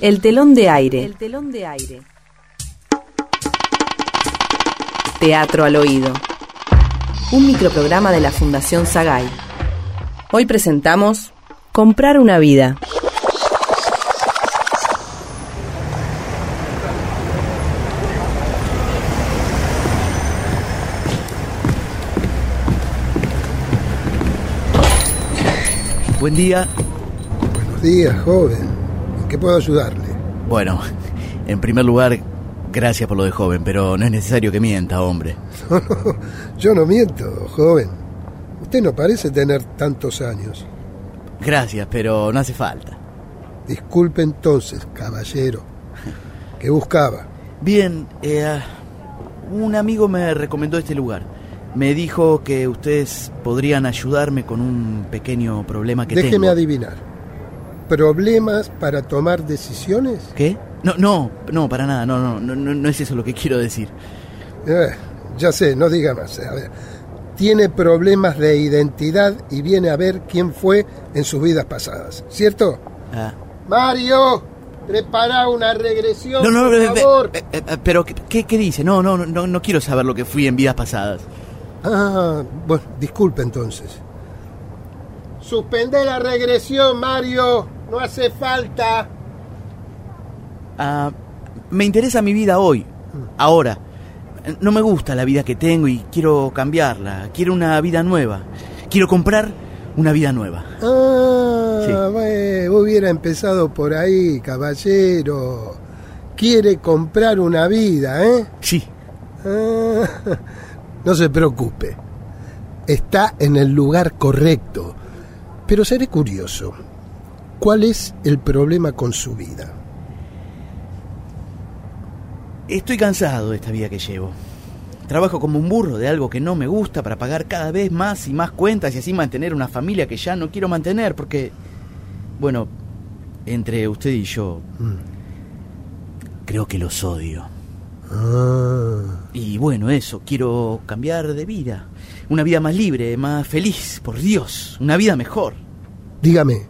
El telón de aire. El telón de aire. Teatro al oído. Un microprograma de la Fundación Sagay. Hoy presentamos Comprar una vida. Buen día. Buenos días, joven. ¿En qué puedo ayudarle? Bueno, en primer lugar, gracias por lo de joven, pero no es necesario que mienta, hombre. No, no, yo no miento, joven. Usted no parece tener tantos años. Gracias, pero no hace falta. Disculpe entonces, caballero. ¿Qué buscaba? Bien, eh, un amigo me recomendó este lugar. Me dijo que ustedes podrían ayudarme con un pequeño problema que Déjeme tengo. adivinar. ¿Problemas para tomar decisiones? ¿Qué? No, no, no, para nada, no, no, no, no, es eso lo que quiero decir. Eh, ya sé, no diga más. A ver, tiene problemas de identidad y viene a ver quién fue en sus vidas pasadas, ¿cierto? Ah. Mario, prepara una regresión, No, no, por eh, eh, favor. eh, eh, pero ¿qué- ¿qué, qué dice? No, no, no, no quiero saber lo que fui en vidas pasadas. Ah, bueno, disculpe entonces. Suspende la regresión, Mario. No hace falta. Ah, me interesa mi vida hoy, ahora. No me gusta la vida que tengo y quiero cambiarla. Quiero una vida nueva. Quiero comprar una vida nueva. Ah, Sí. bueno, hubiera empezado por ahí, caballero. Quiere comprar una vida, ¿eh? Sí. Ah, no se preocupe. Está en el lugar correcto. Pero seré curioso. ¿Cuál es el problema con su vida? Estoy cansado de esta vida que llevo. Trabajo como un burro de algo que no me gusta para pagar cada vez más y más cuentas y así mantener una familia que ya no quiero mantener porque, bueno, entre usted y yo, creo que los odio. Ah, Y bueno, eso, quiero cambiar de vida. Una vida más libre, más feliz, por Dios. Una vida mejor. dígame,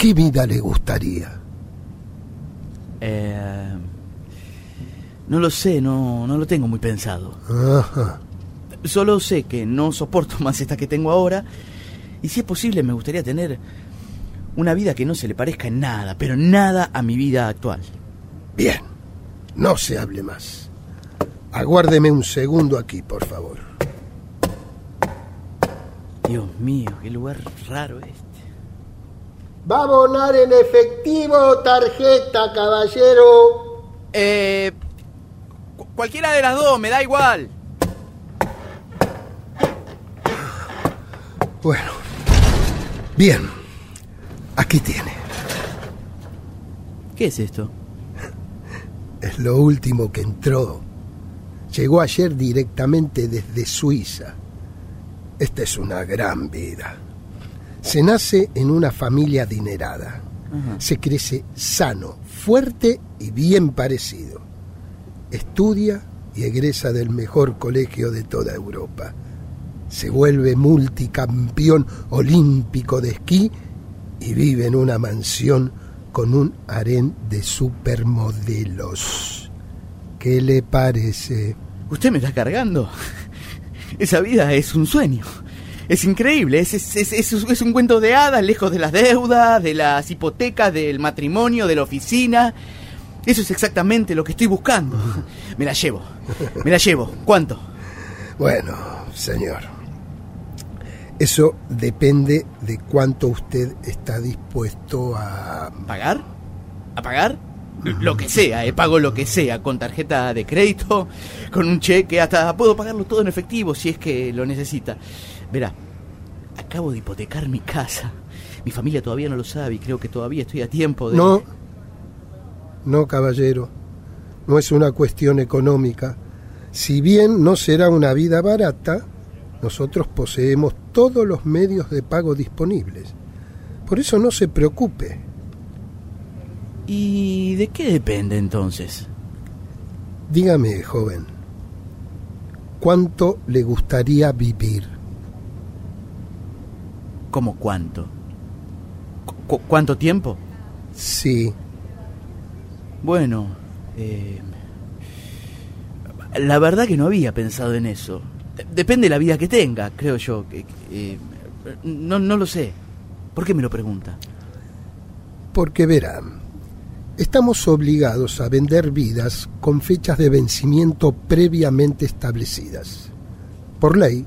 ¿qué vida le gustaría? Eh, no lo sé, no, no lo tengo muy pensado. Ajá. Solo sé que no soporto más esta que tengo ahora. Y si es posible, me gustaría tener una vida que no se le parezca en nada, pero nada a mi vida actual. Bien, no se hable más. Aguárdeme un segundo aquí, por favor. Dios mío, qué lugar raro este. ¿Va a abonar en efectivo o tarjeta, caballero? Eh. cu- Cualquiera de las dos, me da igual. Bueno, bien, aquí tiene. ¿Qué es esto? Es lo último que entró. Llegó ayer directamente desde Suiza. Esta es una gran vida. Se nace en una familia adinerada. Se crece sano, fuerte y bien parecido. Estudia y egresa del mejor colegio de toda Europa. Se vuelve multicampeón olímpico de esquí y vive en una mansión con un harén de supermodelos. ¿Qué le parece? ¿Usted me está cargando? Esa vida es un sueño. Es increíble, es, es, es, es- un cuento de hadas, lejos de las deudas, de las hipotecas, del matrimonio, de la oficina. Eso es exactamente lo que estoy buscando. Me la llevo, me la llevo. ¿Cuánto? Bueno, señor, eso depende de cuánto usted está dispuesto a... ¿Pagar? ¿A pagar? Lo que sea, eh, pago lo que sea, con tarjeta de crédito, con un cheque, hasta puedo pagarlo todo en efectivo si es que lo necesita. Verá, acabo de hipotecar mi casa. Mi familia todavía no lo sabe y creo que todavía estoy a tiempo de... No, no, caballero, no es una cuestión económica. Si bien no será una vida barata, nosotros poseemos todos los medios de pago disponibles. Por eso no se preocupe. ¿Y de qué depende entonces? Dígame, joven, ¿cuánto le gustaría vivir? ¿Cómo cuánto? ¿Cu- ¿Cuánto tiempo? Sí, Bueno, eh, la verdad que no había pensado en eso. Depende de la vida que tenga, creo yo. Eh, no, no lo sé. ¿Por qué me lo pregunta? Porque verán, estamos obligados a vender vidas con fechas de vencimiento previamente establecidas. Por ley,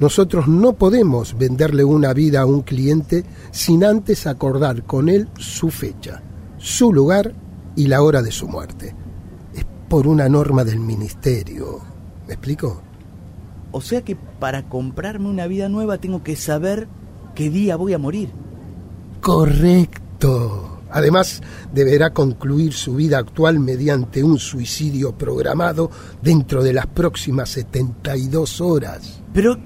nosotros no podemos venderle una vida a un cliente sin antes acordar con él su fecha, su lugar y la hora de su muerte. Es por una norma del ministerio. ¿Me explico? O sea que para comprarme una vida nueva tengo que saber qué día voy a morir. Correcto. Además, deberá concluir su vida actual mediante un suicidio programado dentro de las próximas 72 horas. Pero,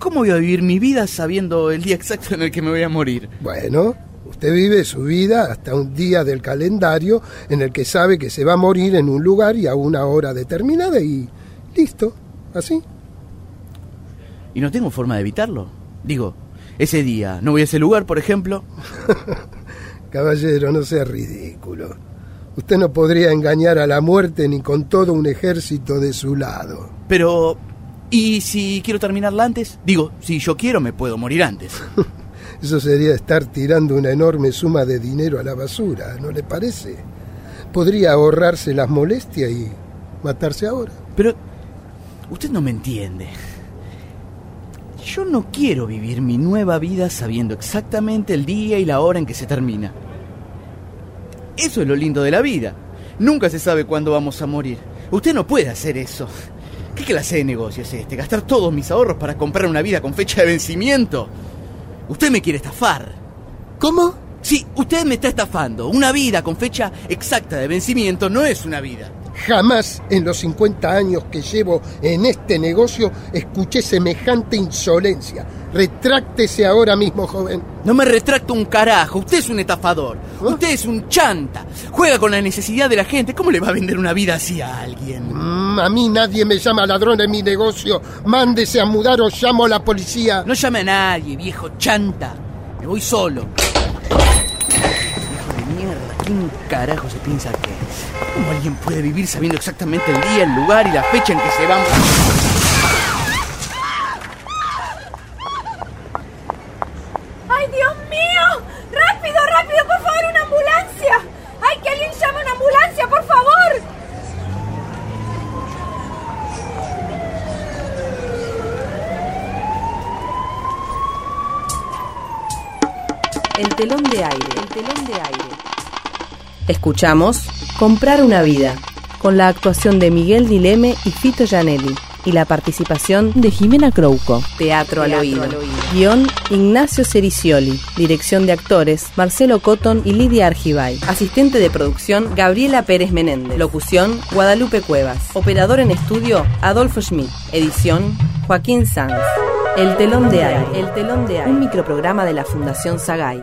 ¿cómo voy a vivir mi vida sabiendo el día exacto en el que me voy a morir? Bueno, usted vive su vida hasta un día del calendario en el que sabe que se va a morir en un lugar y a una hora determinada y listo, así. ¿Y no tengo forma de evitarlo? Digo, ese día, ¿no voy a ese lugar, por ejemplo? Caballero, no sea ridículo. Usted no podría engañar a la muerte ni con todo un ejército de su lado. Pero, ¿y si quiero terminarla antes? Digo, si yo quiero me puedo morir antes. Eso sería estar tirando una enorme suma de dinero a la basura, ¿no le parece? Podría ahorrarse las molestias y matarse ahora. Pero, usted no me entiende. Yo no quiero vivir mi nueva vida sabiendo exactamente el día y la hora en que se termina. Eso es lo lindo de la vida. Nunca se sabe cuándo vamos a morir. Usted no puede hacer eso. ¿Qué clase de negocio es este? ¿Gastar todos mis ahorros para comprar una vida con fecha de vencimiento? Usted me quiere estafar. ¿Cómo? Sí, usted me está estafando. Una vida con fecha exacta de vencimiento no es una vida. Jamás en los 50 años que llevo en este negocio escuché semejante insolencia. Retráctese ahora mismo, joven. No me retracto un carajo. Usted es un estafador. Usted es un chanta. Juega con la necesidad de la gente. ¿Cómo le va a vender una vida así a alguien? Mm, a mí nadie me llama ladrón en mi negocio. Mándese a mudar o llamo a la policía. No llame a nadie, viejo chanta. Me voy solo. ¿Quién carajo se piensa que es? ¿Cómo alguien puede vivir sabiendo exactamente el día, el lugar y la fecha en que se va? ¡Ay, Dios mío! ¡Rápido, rápido, por favor, una ambulancia! ¡Ay, que alguien llame una ambulancia, por favor! El telón de aire, el telón de aire. Escuchamos Comprar una vida, con la actuación de Miguel Dileme y Fito Gianelli, y la participación de Jimena Crouco. Teatro, al, oído. Guión Ignacio Cericioli. Dirección de actores Marcelo Cotton y Lidia Argibay. Asistente de producción Gabriela Pérez Menéndez. Locución Guadalupe Cuevas. Operador en estudio Adolfo Schmidt. Edición Joaquín Sanz. El telón de aire. El telón de aire. Un microprograma de la Fundación Sagay.